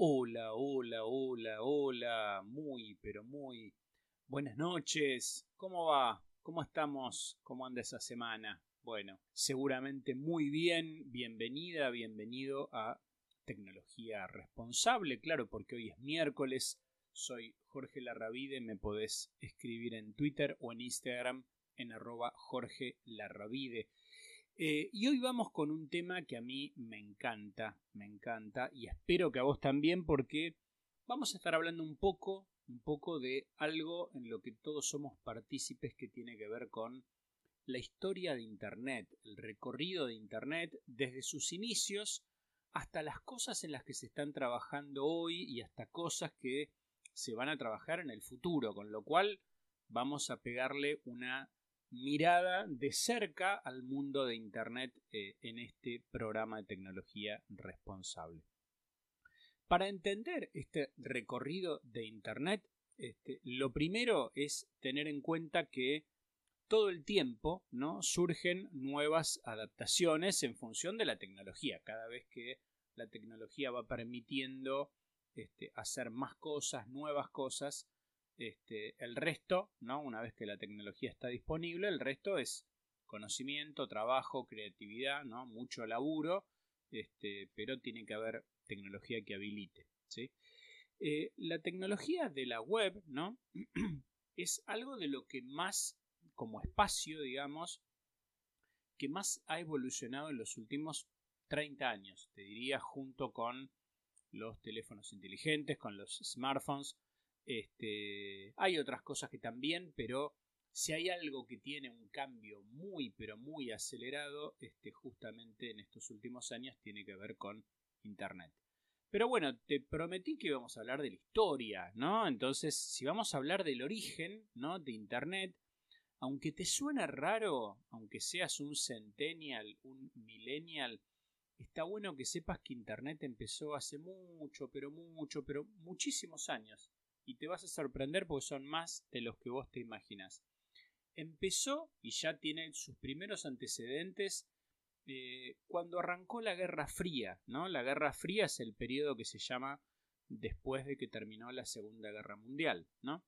Hola, hola, hola, hola, muy, pero muy buenas noches. ¿Cómo va? ¿Cómo estamos? ¿Cómo anda esa semana? Bueno, seguramente muy bien. Bienvenida, bienvenido a Tecnología Responsable, claro, porque hoy es miércoles. Soy Jorge Larravide, me podés escribir en Twitter o en Instagram en arroba Jorge Larravide. Eh, y hoy vamos con un tema que a mí me encanta, me encanta y espero que a vos también porque vamos a estar hablando un poco, un poco de algo en lo que todos somos partícipes que tiene que ver con la historia de Internet, el recorrido de Internet desde sus inicios hasta las cosas en las que se están trabajando hoy y hasta cosas que se van a trabajar en el futuro, con lo cual vamos a pegarle una mirada de cerca al mundo de Internet eh, en este programa de tecnología responsable. Para entender este recorrido de Internet, este, lo primero es tener en cuenta que todo el tiempo ¿no? surgen nuevas adaptaciones en función de la tecnología. Cada vez que la tecnología va permitiendo este, hacer más cosas, nuevas cosas, este, el resto, ¿no? Una vez que la tecnología está disponible, el resto es conocimiento, trabajo, creatividad, ¿no? Mucho laburo, este, pero tiene que haber tecnología que habilite, ¿sí? Eh, la tecnología de la web, ¿no? es algo de lo que más, como espacio, digamos, que más ha evolucionado en los últimos 30 años, te diría, junto con los teléfonos inteligentes, con los smartphones, este, hay otras cosas que también, pero si hay algo que tiene un cambio muy, pero muy acelerado, este, justamente en estos últimos años tiene que ver con Internet. Pero bueno, te prometí que íbamos a hablar de la historia, ¿no? Entonces, si vamos a hablar del origen, ¿no? De Internet, aunque te suene raro, aunque seas un centennial, un millennial, está bueno que sepas que Internet empezó hace mucho, pero mucho, pero muchísimos años y te vas a sorprender porque son más de los que vos te imaginas. Empezó y ya tiene sus primeros antecedentes eh, cuando arrancó la Guerra Fría, ¿no? La Guerra Fría es el periodo que se llama después de que terminó la Segunda Guerra Mundial, ¿no?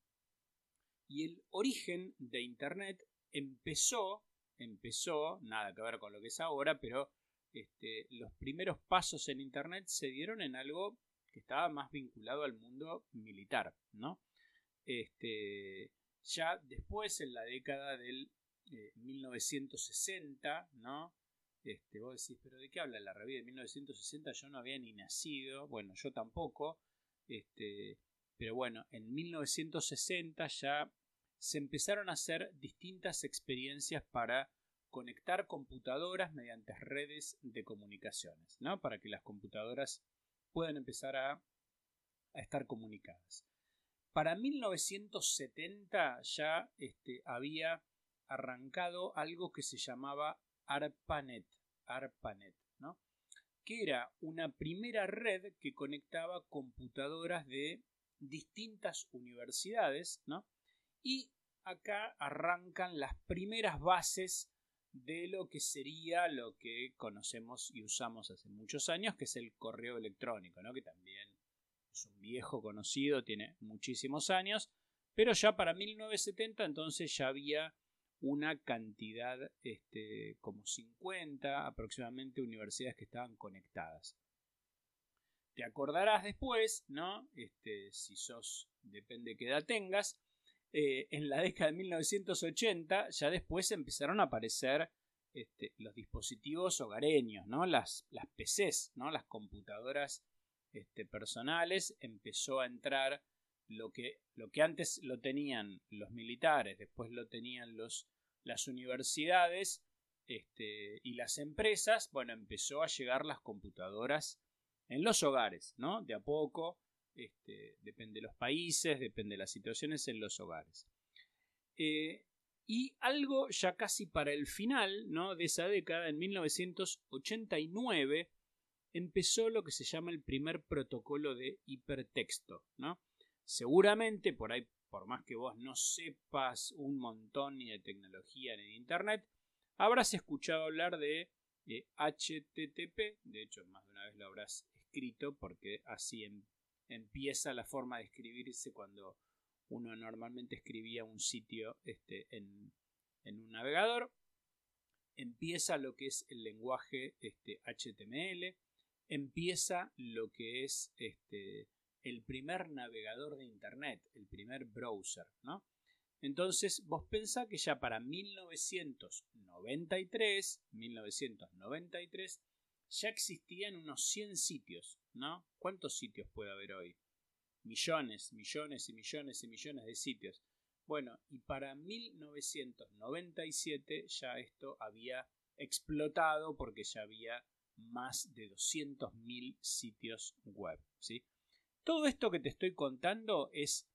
Y el origen de Internet empezó, empezó, nada que ver con lo que es ahora, pero este, los primeros pasos en Internet se dieron en algo que estaba más vinculado al mundo militar, ¿no? Este, ya después, en la década del 1960, eh, ¿no? Este, vos decís, pero ¿de qué habla la revista de 1960? Yo no había ni nacido, bueno, yo tampoco, este, pero bueno, en 1960 ya se empezaron a hacer distintas experiencias para conectar computadoras mediante redes de comunicaciones, ¿no? Para que las computadoras puedan empezar a, estar comunicadas. Para 1970 ya este, había arrancado algo que se llamaba ARPANET, ARPANET, ¿no? que era una primera red que conectaba computadoras de distintas universidades, ¿no? y acá arrancan las primeras bases de lo que sería lo que conocemos y usamos hace muchos años, que es el correo electrónico, ¿no? que también es un viejo conocido, tiene muchísimos años, pero ya para 1970 entonces ya había una cantidad, este, como 50 aproximadamente, universidades que estaban conectadas. Te acordarás después, ¿no? Este, si sos, depende de qué edad tengas, eh, en la década de 1980 ya después empezaron a aparecer este, los dispositivos hogareños, ¿no? las, las PCs, ¿no? las computadoras este, personales, empezó a entrar lo que, lo que antes lo tenían los militares, después lo tenían los, las universidades este, y las empresas, bueno, empezó a llegar las computadoras en los hogares, ¿no? De a poco este, depende de los países, depende de las situaciones en los hogares. Eh, y algo ya casi para el final ¿no? de esa década, en 1989, empezó lo que se llama el primer protocolo de hipertexto. ¿no? Seguramente, por ahí, por más que vos no sepas un montón ni de tecnología ni de Internet, habrás escuchado hablar de HTTP, de hecho más de una vez lo habrás escrito porque así en empieza la forma de escribirse cuando uno normalmente escribía un sitio este, en, un navegador. Empieza lo que es el lenguaje este, HTML. Empieza lo que es este, el primer navegador de Internet, el primer browser, ¿no? Entonces, vos pensás que ya para 1993, 1993, ya existían unos 100 sitios, ¿no? ¿Cuántos sitios puede haber hoy? Millones, millones y millones y millones de sitios. Bueno, y para 1997 ya esto había explotado porque ya había más de 200.000 sitios web, ¿sí? Todo esto que te estoy contando es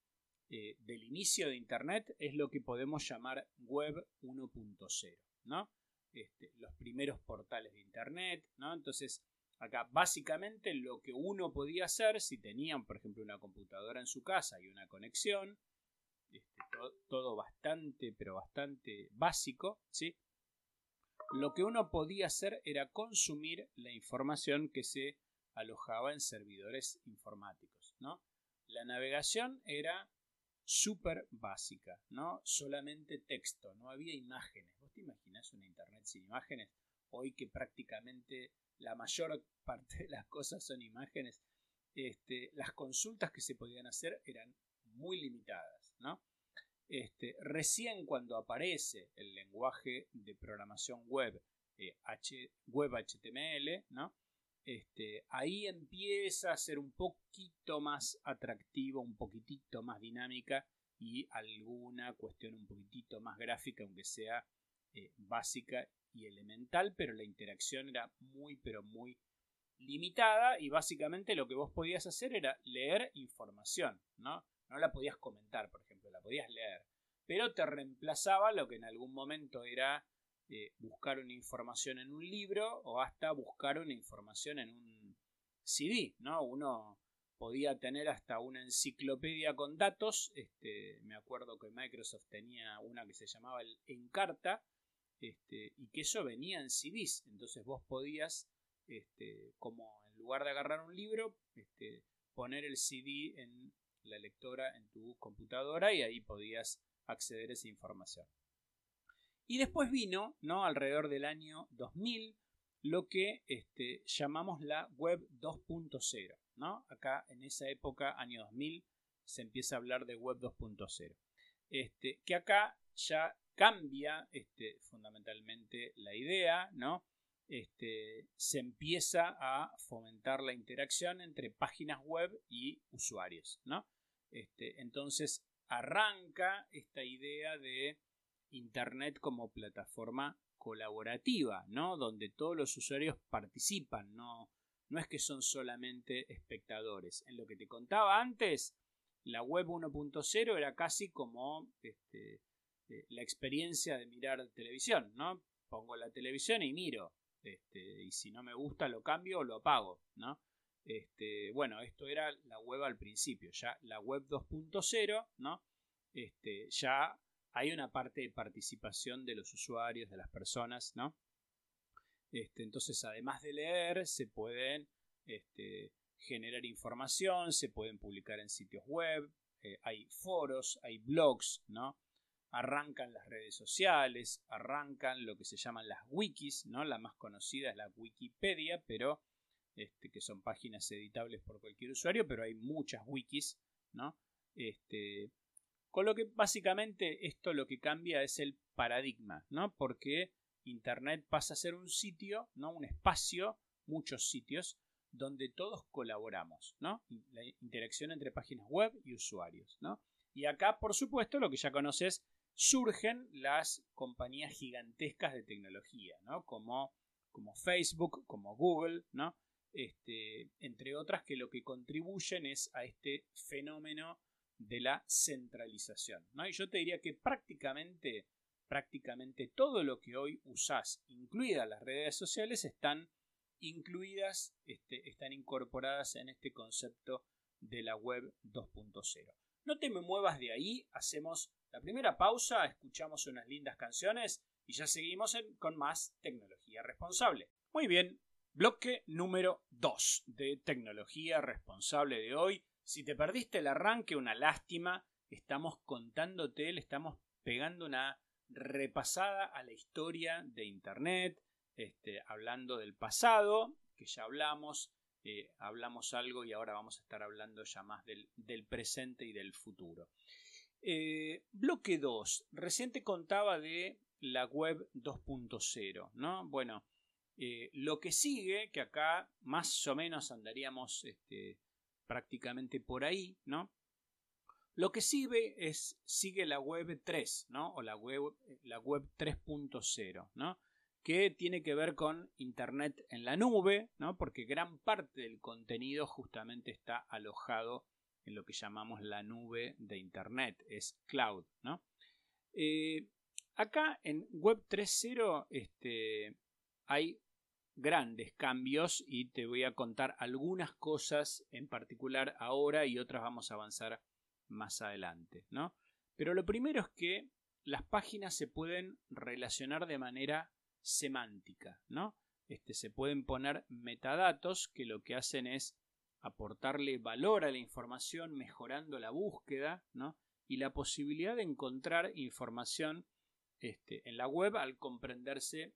eh, del inicio de Internet es lo que podemos llamar Web 1.0, ¿no? Este, los primeros portales de Internet, ¿no? Entonces, acá básicamente lo que uno podía hacer si tenían, por ejemplo, una computadora en su casa y una conexión, este, todo, bastante, pero bastante básico, ¿sí? Lo que uno podía hacer era consumir la información que se alojaba en servidores informáticos, ¿no? La navegación era súper básica, ¿no? Solamente texto, no había imágenes. ¿Vos te imaginás una internet sin imágenes? Hoy que prácticamente la mayor parte de las cosas son imágenes, este, las consultas que se podían hacer eran muy limitadas, ¿no? Este, recién cuando aparece el lenguaje de programación web, eh, H, web HTML, ¿no? Este, ahí empieza a ser un poquito más atractivo, un poquitito más dinámica y alguna cuestión un poquitito más gráfica, aunque sea eh, básica y elemental, pero la interacción era muy, pero muy limitada y básicamente lo que vos podías hacer era leer información, ¿no? No la podías comentar, por ejemplo, la podías leer, pero te reemplazaba lo que en algún momento era eh, buscar una información en un libro o hasta buscar una información en un CD, ¿no? Uno podía tener hasta una enciclopedia con datos, este, me acuerdo que Microsoft tenía una que se llamaba el Encarta, este, y que eso venía en CDs, entonces vos podías, este, como en lugar de agarrar un libro, este, poner el CD en la lectora en tu computadora y ahí podías acceder a esa información. Y después vino, ¿no? alrededor del año 2000, lo que este, llamamos la web 2.0. ¿no? Acá en esa época, año 2000, se empieza a hablar de web 2.0. Este, que acá ya cambia este, fundamentalmente la idea, ¿no? Este, se empieza a fomentar la interacción entre páginas web y usuarios, ¿no? Este, entonces arranca esta idea de Internet como plataforma colaborativa, ¿no? Donde todos los usuarios participan, no, no es que son solamente espectadores. En lo que te contaba antes, la web 1.0 era casi como eh, la experiencia de mirar televisión, ¿no? Pongo la televisión y miro, este, y si no me gusta lo cambio o lo apago, ¿no? Este, bueno, esto era la web al principio, ya la web 2.0, ¿no? Este, ya hay una parte de participación de los usuarios, de las personas, ¿no? Este, entonces, además de leer, se pueden este, generar información, se pueden publicar en sitios web, eh, hay foros, hay blogs, ¿no? Arrancan las redes sociales, arrancan lo que se llaman las wikis, ¿no? La más conocida es la Wikipedia, pero este, que son páginas editables por cualquier usuario, pero hay muchas wikis, ¿no? Este, con lo que básicamente esto lo que cambia es el paradigma, ¿no? Porque Internet pasa a ser un sitio, ¿no? Un espacio, muchos sitios, donde todos colaboramos, ¿no? La interacción entre páginas web y usuarios, ¿no? Y acá, por supuesto, lo que ya conoces, surgen las compañías gigantescas de tecnología, ¿no? Como, como Facebook, como Google, ¿no? Este, entre otras que lo que contribuyen es a este fenómeno de la centralización. ¿no? Y yo te diría que prácticamente, prácticamente todo lo que hoy usás, incluidas las redes sociales, están incluidas, este, están incorporadas en este concepto de la web 2.0. No te me muevas de ahí, hacemos la primera pausa, escuchamos unas lindas canciones y ya seguimos con más tecnología responsable. Muy bien, bloque número 2 de tecnología responsable de hoy Si te perdiste el arranque, una lástima, estamos contándote, le estamos pegando una repasada a la historia de Internet, este, hablando del pasado, que ya hablamos, eh, hablamos algo y ahora vamos a estar hablando ya más del, presente y del futuro. Eh, bloque 2. Recién te contaba de la web 2.0, ¿no? Bueno, eh, lo que sigue, que acá más o menos andaríamos este, prácticamente por ahí, ¿no? Lo que sigue es sigue la web 3, ¿no? O la web, la web 3.0, ¿no? Que tiene que ver con Internet en la nube, ¿no? Porque gran parte del contenido justamente está alojado en lo que llamamos la nube de Internet, es cloud, ¿no? Eh, acá en Web 3.0 este, hay grandes cambios y te voy a contar algunas cosas en particular ahora y otras vamos a avanzar más adelante, ¿no? Pero lo primero es que las páginas se pueden relacionar de manera semántica, ¿no? Este, se pueden poner metadatos que lo que hacen es aportarle valor a la información mejorando la búsqueda, ¿no? Y la posibilidad de encontrar información este, en la web al comprenderse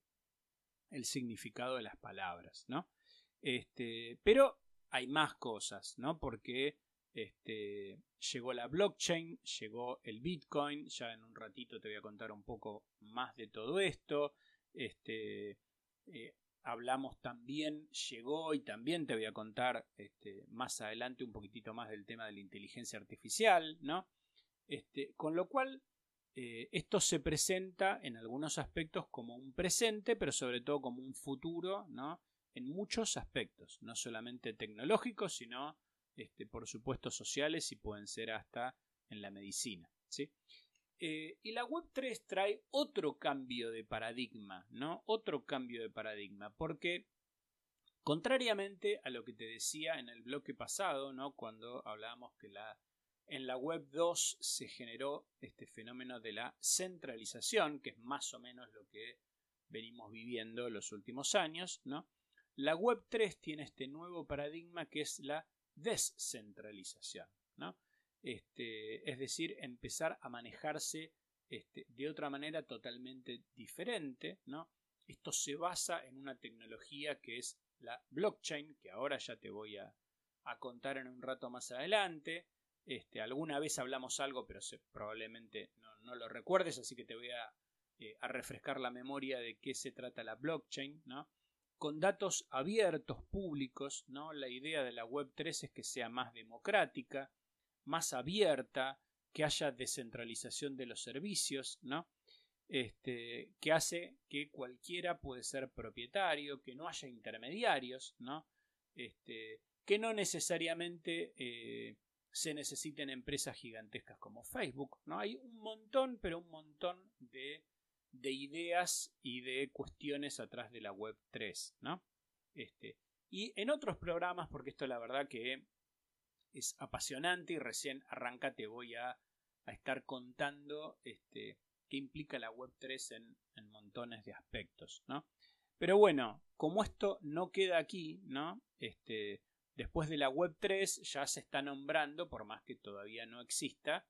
el significado de las palabras, ¿no? Este, pero hay más cosas, ¿no? Porque este, llegó la blockchain, llegó el Bitcoin, ya en un ratito te voy a contar un poco más de todo esto. Este, eh, hablamos también, llegó y también te voy a contar este, más adelante un poquitito más del tema de la inteligencia artificial, ¿no? Este, con lo cual, eh, esto se presenta en algunos aspectos como un presente, pero sobre todo como un futuro, ¿no? En muchos aspectos, no solamente tecnológicos, sino este, por supuesto sociales y pueden ser hasta en la medicina. ¿sí? Eh, y la Web 3 trae otro cambio de paradigma, ¿no? Otro cambio de paradigma, porque contrariamente a lo que te decía en el bloque pasado, ¿no? Cuando hablábamos que la, en la Web 2 se generó este fenómeno de la centralización, que es más o menos lo que venimos viviendo los últimos años, ¿no? La Web 3 tiene este nuevo paradigma que es la descentralización, ¿no? Este, es decir, empezar a manejarse este, de otra manera totalmente diferente, ¿no? Esto se basa en una tecnología que es la blockchain, que ahora ya te voy a, contar en un rato más adelante. Este, alguna vez hablamos algo, pero probablemente no, lo recuerdes, así que te voy a, eh, a refrescar la memoria de qué se trata la blockchain, ¿no? con datos abiertos, públicos, ¿no? La idea de la Web 3 es que sea más democrática, más abierta, que haya descentralización de los servicios, ¿no? Este, que hace que cualquiera puede ser propietario, que no haya intermediarios, ¿no? Este, que no necesariamente eh, se necesiten empresas gigantescas como Facebook, ¿no? Hay un montón, pero un montón de de ideas y de cuestiones atrás de la web 3, ¿no? Este, y en otros programas, porque esto la verdad que es apasionante y recién arranca te voy a, a estar contando este, qué implica la web 3 en, en, montones de aspectos, ¿no? Pero bueno, como esto no queda aquí, ¿no? Este, después de la web 3 ya se está nombrando, por más que todavía no exista,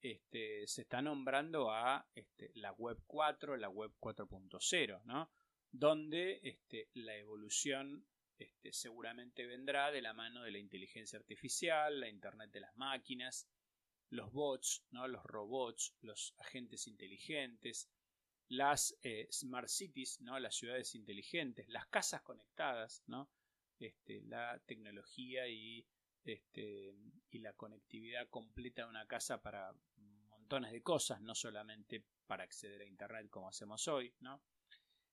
este, se está nombrando a este, la web 4, la web 4.0, ¿no? Donde este, la evolución este, seguramente vendrá de la mano de la inteligencia artificial, la Internet de las máquinas, los bots, ¿no? los robots, los agentes inteligentes, las eh, smart cities, ¿no? las ciudades inteligentes, las casas conectadas, ¿no? este, la tecnología y este, y la conectividad completa de una casa para montones de cosas, no solamente para acceder a Internet como hacemos hoy, ¿no?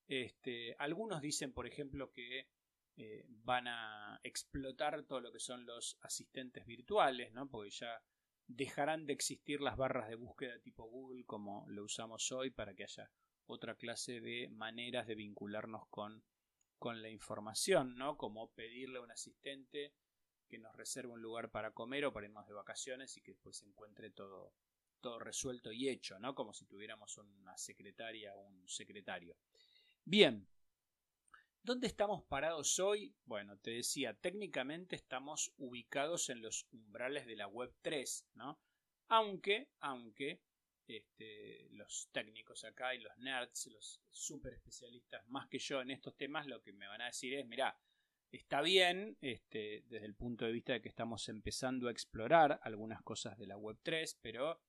Este, algunos dicen, por ejemplo, que eh, van a explotar todo lo que son los asistentes virtuales, ¿no? Porque ya dejarán de existir las barras de búsqueda tipo Google como lo usamos hoy para que haya otra clase de maneras de vincularnos con, con la información, ¿no? Como pedirle a un asistente que nos reserve un lugar para comer o para irnos de vacaciones y que después se encuentre todo, todo resuelto y hecho, ¿no? Como si tuviéramos una secretaria o un secretario. Bien, ¿Dónde estamos parados hoy? Bueno, te decía, técnicamente estamos ubicados en los umbrales de la Web 3, ¿no? Aunque, aunque este, los técnicos acá y los nerds, los super especialistas más que yo en estos temas, lo que me van a decir es, mira, está bien este, desde el punto de vista de que estamos empezando a explorar algunas cosas de la Web 3, pero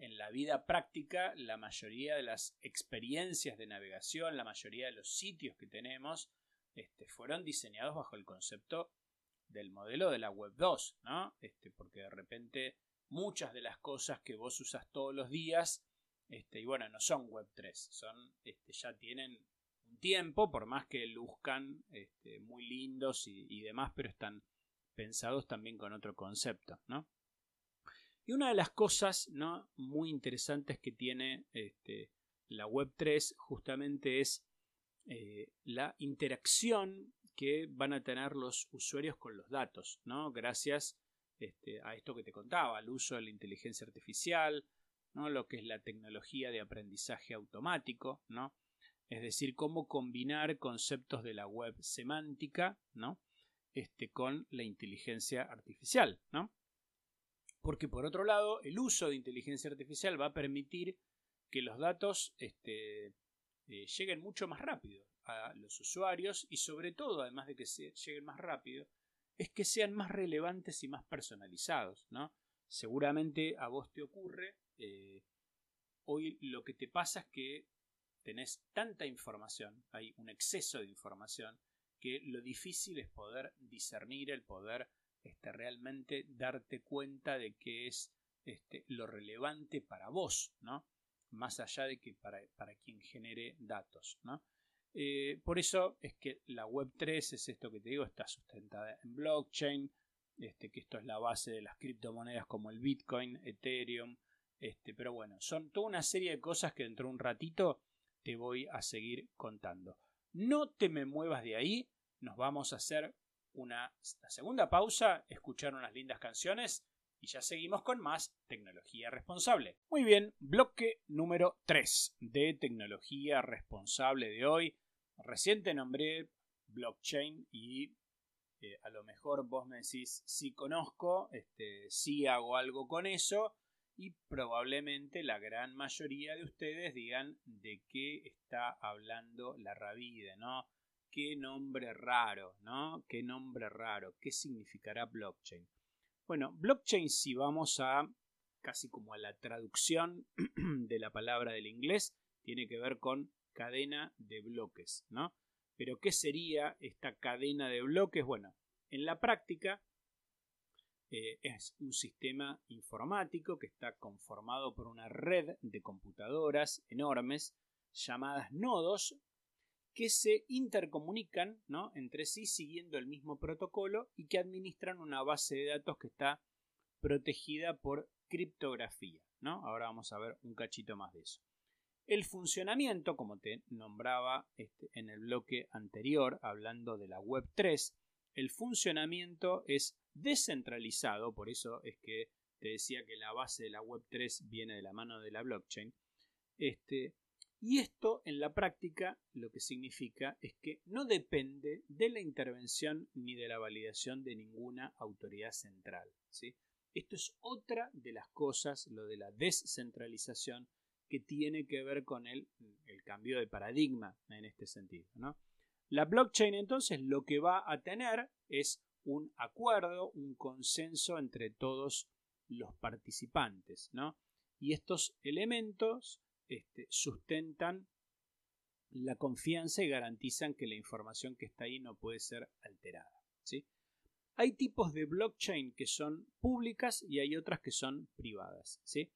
en la vida práctica la mayoría de las experiencias de navegación, la mayoría de los sitios que tenemos, este, fueron diseñados bajo el concepto del modelo de la Web 2, ¿no? Este, porque de repente muchas de las cosas que vos usas todos los días, este, y bueno, no son Web 3, son, este, ya tienen un tiempo, por más que luzcan este, muy lindos y, y, demás, pero están pensados también con otro concepto, ¿no? Y una de las cosas ¿no? muy interesantes que tiene este, la Web 3 justamente es eh, la interacción que van a tener los usuarios con los datos, ¿no? Gracias este, a esto que te contaba, al uso de la inteligencia artificial, ¿no? Lo que es la tecnología de aprendizaje automático, ¿no? Es decir, cómo combinar conceptos de la web semántica, ¿no? Este, con la inteligencia artificial, ¿no? Porque por otro lado, el uso de inteligencia artificial va a permitir que los datos este, eh, lleguen mucho más rápido a los usuarios y sobre todo, además de que lleguen más rápido, es que sean más relevantes y más personalizados, ¿no? Seguramente a vos te ocurre, eh, hoy lo que te pasa es que tenés tanta información, hay un exceso de información, que lo difícil es poder discernir, el poder este, realmente darte cuenta de qué es este, lo relevante para vos, ¿no? Más allá de que para, para quien genere datos, ¿no? Eh, por eso es que la Web 3 es esto que te digo, está sustentada en blockchain, este, que esto es la base de las criptomonedas como el Bitcoin, Ethereum, este, pero bueno, son toda una serie de cosas que dentro de un ratito te voy a seguir contando. No te me muevas de ahí, nos vamos a hacer una segunda pausa, escuchar unas lindas canciones y ya seguimos con más tecnología responsable. Muy bien, bloque número 3 de tecnología responsable de hoy. Reciente nombré blockchain y eh, a lo mejor vos me decís si conozco, este, si hago algo con eso y probablemente la gran mayoría de ustedes digan de qué está hablando la Ravide, ¿no? Qué nombre raro, ¿no? Qué nombre raro, ¿qué significará blockchain? Bueno, blockchain si vamos a casi como a la traducción de la palabra del inglés, tiene que ver con cadena de bloques, ¿no? Pero ¿qué sería esta cadena de bloques? Bueno, en la práctica eh, es un sistema informático que está conformado por una red de computadoras enormes llamadas nodos que se intercomunican ¿no? entre sí siguiendo el mismo protocolo y que administran una base de datos que está protegida por criptografía. ¿no? Ahora vamos a ver un cachito más de eso. El funcionamiento, como te nombraba este, en el bloque anterior, hablando de la Web 3, el funcionamiento es descentralizado, por eso es que te decía que la base de la Web 3 viene de la mano de la blockchain. Este, y esto en la práctica lo que significa es que no depende de la intervención ni de la validación de ninguna autoridad central. ¿sí? Esto es otra de las cosas, lo de la descentralización, que tiene que ver con el, el cambio de paradigma en este sentido. ¿no? La blockchain entonces lo que va a tener es un acuerdo, un consenso entre todos los participantes. ¿no? Y estos elementos este, sustentan la confianza y garantizan que la información que está ahí no puede ser alterada. ¿sí? Hay tipos de blockchain que son públicas y hay otras que son privadas. ¿sí?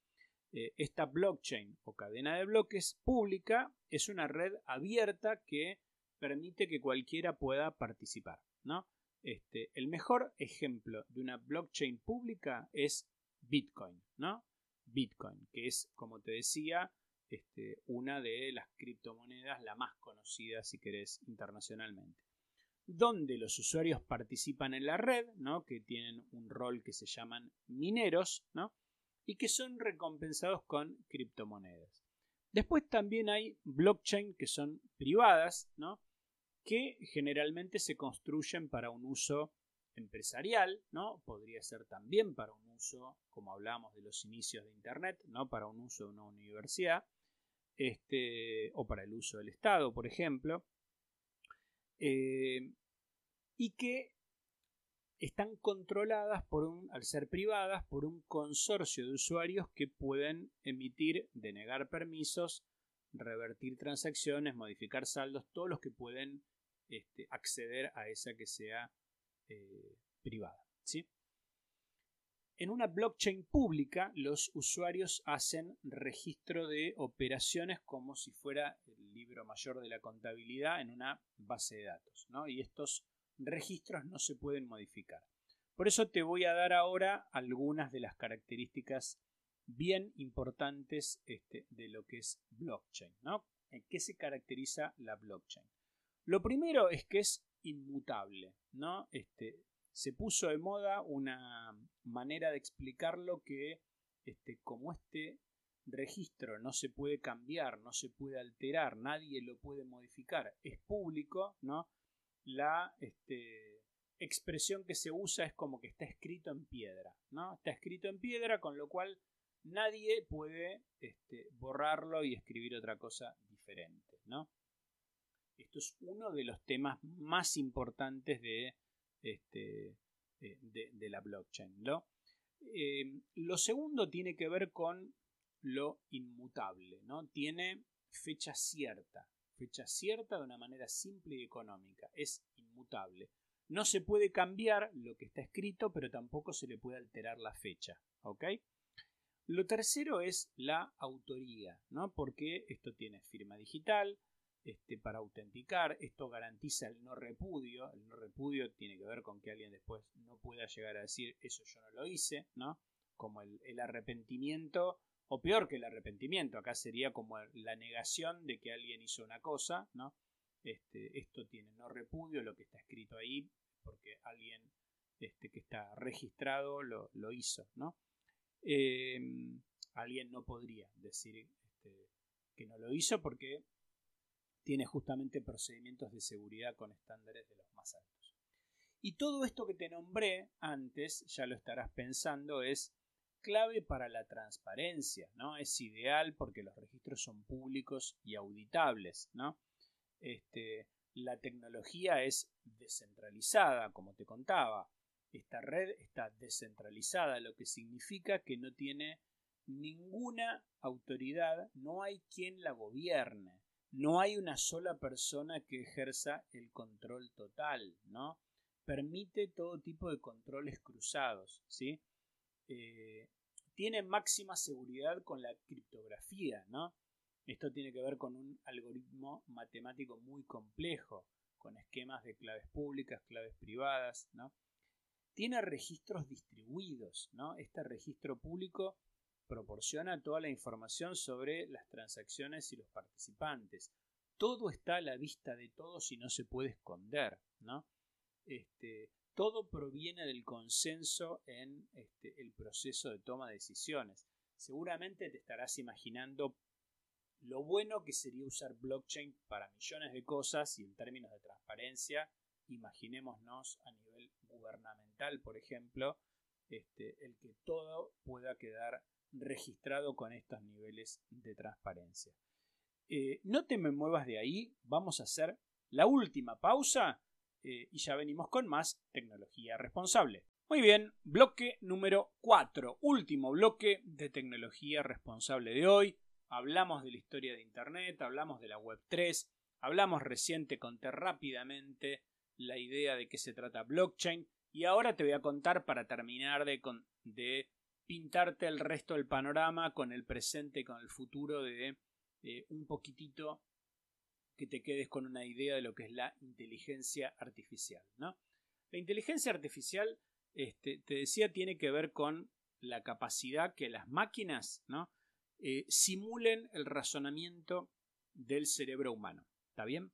Eh, esta blockchain o cadena de bloques pública es una red abierta que permite que cualquiera pueda participar. ¿no? Este, el mejor ejemplo de una blockchain pública es Bitcoin, ¿no? Bitcoin, que es, como te decía, este, una de las criptomonedas, la más conocida, si querés, internacionalmente. Donde los usuarios participan en la red, ¿no? que tienen un rol que se llaman mineros, ¿no? y que son recompensados con criptomonedas. Después también hay blockchain que son privadas, ¿no? que generalmente se construyen para un uso empresarial, ¿no? Podría ser también para un uso, como hablamos de los inicios de Internet, ¿no? Para un uso de una universidad, este, o para el uso del Estado, por ejemplo, eh, y que están controladas por un, al ser privadas, por un consorcio de usuarios que pueden emitir, denegar permisos, revertir transacciones, modificar saldos, todos los que pueden este, acceder a esa que sea eh, privada. ¿sí? En una blockchain pública, los usuarios hacen registro de operaciones como si fuera el libro mayor de la contabilidad en una base de datos. ¿no? Y estos registros no se pueden modificar. Por eso te voy a dar ahora algunas de las características bien importantes este, de lo que es blockchain. ¿no? ¿En qué se caracteriza la blockchain? Lo primero es que es inmutable, ¿no? Este, se puso de moda una manera de explicarlo que este, como este registro no se puede cambiar, no se puede alterar, nadie lo puede modificar, es público, ¿no? La este, expresión que se usa es como que está escrito en piedra, ¿no? Está escrito en piedra, con lo cual nadie puede este, borrarlo y escribir otra cosa diferente, ¿no? Esto es uno de los temas más importantes de, este, eh, de, la blockchain. ¿no? Eh, lo segundo tiene que ver con lo inmutable. ¿no? Tiene fecha cierta. Fecha cierta de una manera simple y económica. Es inmutable. No se puede cambiar lo que está escrito, pero tampoco se le puede alterar la fecha. ¿ok? Lo tercero es la autoría, ¿no? Porque esto tiene firma digital, este, para autenticar. Esto garantiza el no repudio. El no repudio tiene que ver con que alguien después no pueda llegar a decir eso yo no lo hice, ¿no? Como el, arrepentimiento, o peor que el arrepentimiento, acá sería como la negación de que alguien hizo una cosa, ¿no? Este, esto tiene no repudio, lo que está escrito ahí, porque alguien este, que está registrado lo, hizo, ¿no? Em, alguien no podría decir este, que no lo hizo porque tiene justamente procedimientos de seguridad con estándares de los más altos. Y todo esto que te nombré antes, ya lo estarás pensando, es clave para la transparencia, ¿no? Es ideal porque los registros son públicos y auditables, ¿no? Este, la tecnología es descentralizada, como te contaba. Esta red está descentralizada, lo que significa que no tiene ninguna autoridad, no hay quien la gobierne no hay una sola persona que ejerza el control total, ¿no? Permite todo tipo de controles cruzados, ¿sí? Eh, tiene máxima seguridad con la criptografía, ¿no? Esto tiene que ver con un algoritmo matemático muy complejo, con esquemas de claves públicas, claves privadas, ¿no? Tiene registros distribuidos, ¿no? Este registro público proporciona toda la información sobre las transacciones y los participantes. Todo está a la vista de todos y no se puede esconder, ¿no? Este, todo proviene del consenso en este, el proceso de toma de decisiones. Seguramente te estarás imaginando lo bueno que sería usar blockchain para millones de cosas y en términos de transparencia, imaginémonos a nivel gubernamental, por ejemplo, este, el que todo pueda quedar registrado con estos niveles de transparencia. Eh, no te me muevas de ahí, vamos a hacer la última pausa eh, y ya venimos con más tecnología responsable. Muy bien, bloque número 4, último bloque de tecnología responsable de hoy. Hablamos de la historia de Internet, hablamos de la Web 3, hablamos reciente, conté rápidamente la idea de qué se trata blockchain y ahora te voy a contar para terminar de, de pintarte el resto del panorama con el presente con el futuro de eh, un poquitito que te quedes con una idea de lo que es la inteligencia artificial. ¿no? La inteligencia artificial, este, te decía, tiene que ver con la capacidad que las máquinas. Eh, simulen el razonamiento del cerebro humano. ¿Está bien?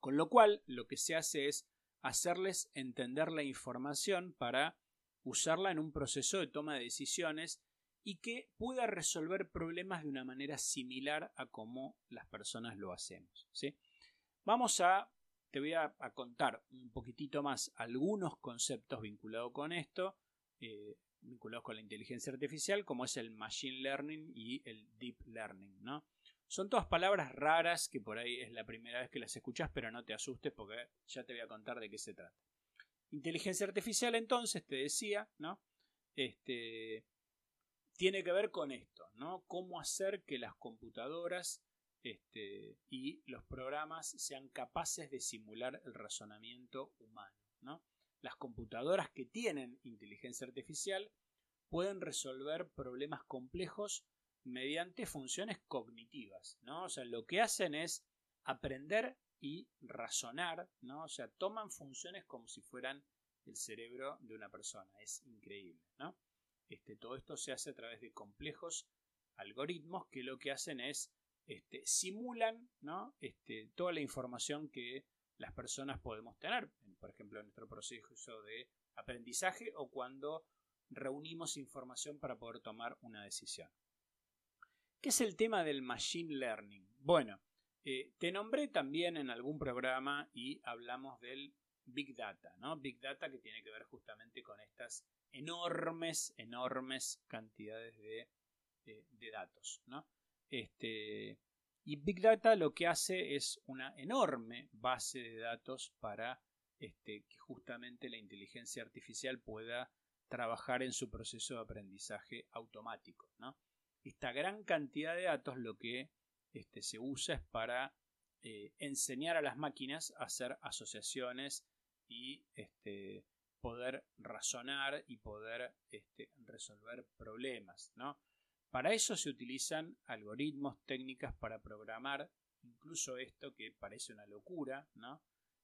Con lo cual, lo que se hace es hacerles entender la información para usarla en un proceso de toma de decisiones y que pueda resolver problemas de una manera similar a como las personas lo hacemos. ¿sí? Vamos a te voy a, contar un poquitito más algunos conceptos vinculados con esto, eh, vinculados con la inteligencia artificial, como es el machine learning y el deep learning, ¿no? Son todas palabras raras que por ahí es la primera vez que las escuchas, pero no te asustes porque ya te voy a contar de qué se trata. Inteligencia artificial, entonces, te decía, ¿no? Este, tiene que ver con esto, ¿no? Cómo hacer que las computadoras este, y los programas sean capaces de simular el razonamiento humano. ¿no? Las computadoras que tienen inteligencia artificial pueden resolver problemas complejos mediante funciones cognitivas. ¿no? O sea, lo que hacen es aprender y razonar, ¿no? O sea, toman funciones como si fueran el cerebro de una persona. Es increíble, ¿no? Este, todo esto se hace a través de complejos algoritmos que lo que hacen es este, simulan ¿no? este, toda la información que las personas podemos tener, por ejemplo, en nuestro proceso de aprendizaje o cuando reunimos información para poder tomar una decisión. ¿Qué es el tema del machine learning? Bueno, eh, te nombré también en algún programa y hablamos del Big Data, ¿no? Big Data que tiene que ver justamente con estas enormes, enormes cantidades de, de, datos, ¿no? Este, y Big Data lo que hace es una enorme base de datos para este, que justamente la inteligencia artificial pueda trabajar en su proceso de aprendizaje automático. Esta gran cantidad de datos lo que este, se usa es para eh, enseñar a las máquinas a hacer asociaciones y este, poder razonar y poder este, resolver problemas. ¿no? Para eso se utilizan algoritmos, técnicas para programar, incluso esto que parece una locura, ¿no?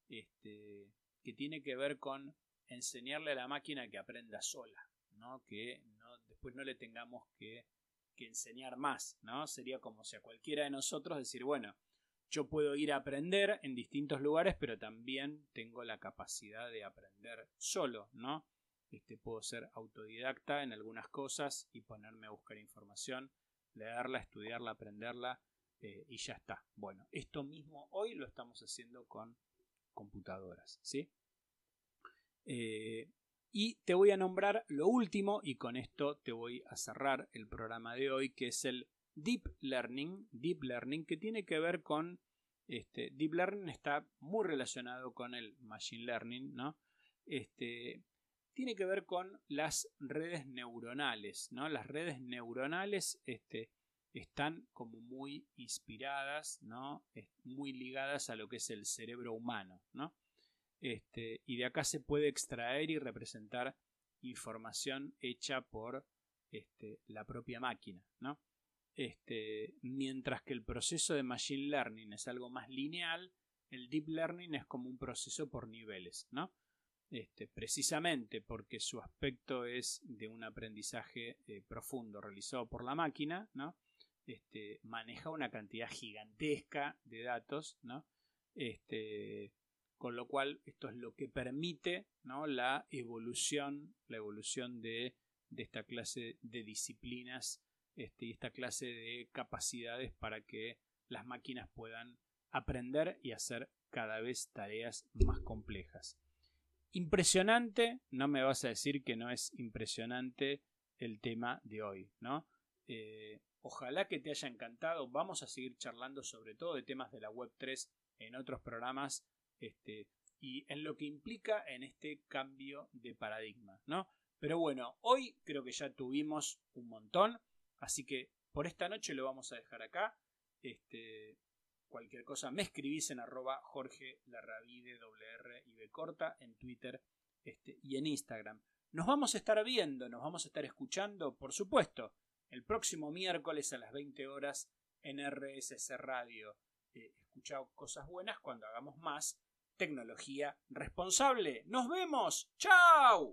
Que tiene que ver con enseñarle a la máquina que aprenda sola, ¿no? Que después no le tengamos que, que enseñar más, ¿no? Sería como si a cualquiera de nosotros decir, bueno, yo puedo ir a aprender en distintos lugares, pero también tengo la capacidad de aprender solo, ¿no? Este, puedo ser autodidacta en algunas cosas y ponerme a buscar información, leerla, estudiarla, aprenderla eh, y ya está. Bueno, esto mismo hoy lo estamos haciendo con computadoras, ¿sí? Eh, y te voy a nombrar lo último y con esto te voy a cerrar el programa de hoy que es el Deep Learning, Deep Learning que tiene que ver con este, Deep Learning está muy relacionado con el Machine Learning, ¿no? Este, tiene que ver con las redes neuronales. ¿no? Las redes neuronales este, están como muy inspiradas, ¿no? muy ligadas a lo que es el cerebro humano. ¿no? Este, y de acá se puede extraer y representar información hecha por este, la propia máquina. ¿no? Este, mientras que el proceso de Machine Learning es algo más lineal, el Deep Learning es como un proceso por niveles. ¿no? Este, precisamente porque su aspecto es de un aprendizaje eh, profundo realizado por la máquina, ¿no? Este, maneja una cantidad gigantesca de datos, ¿no? Este, con lo cual esto es lo que permite ¿no? la evolución, la evolución de, esta clase de disciplinas este, y esta clase de capacidades para que las máquinas puedan aprender y hacer cada vez tareas más complejas. Impresionante, no me vas a decir que no es impresionante el tema de hoy, ¿no? Eh, ojalá que te haya encantado. Vamos a seguir charlando sobre todo de temas de la Web 3 en otros programas este, y en lo que implica en este cambio de paradigma, ¿no? Pero bueno, hoy creo que ya tuvimos un montón, así que por esta noche lo vamos a dejar acá. Este, Cualquier cosa me escribís en arroba Jorge Larravide WR y en Twitter este, y en Instagram. Nos vamos a estar viendo, nos vamos a estar escuchando, por supuesto, el próximo miércoles a las 20 horas en RSS Radio. Eh, cosas buenas cuando hagamos más tecnología responsable. ¡Nos vemos! ¡Chao!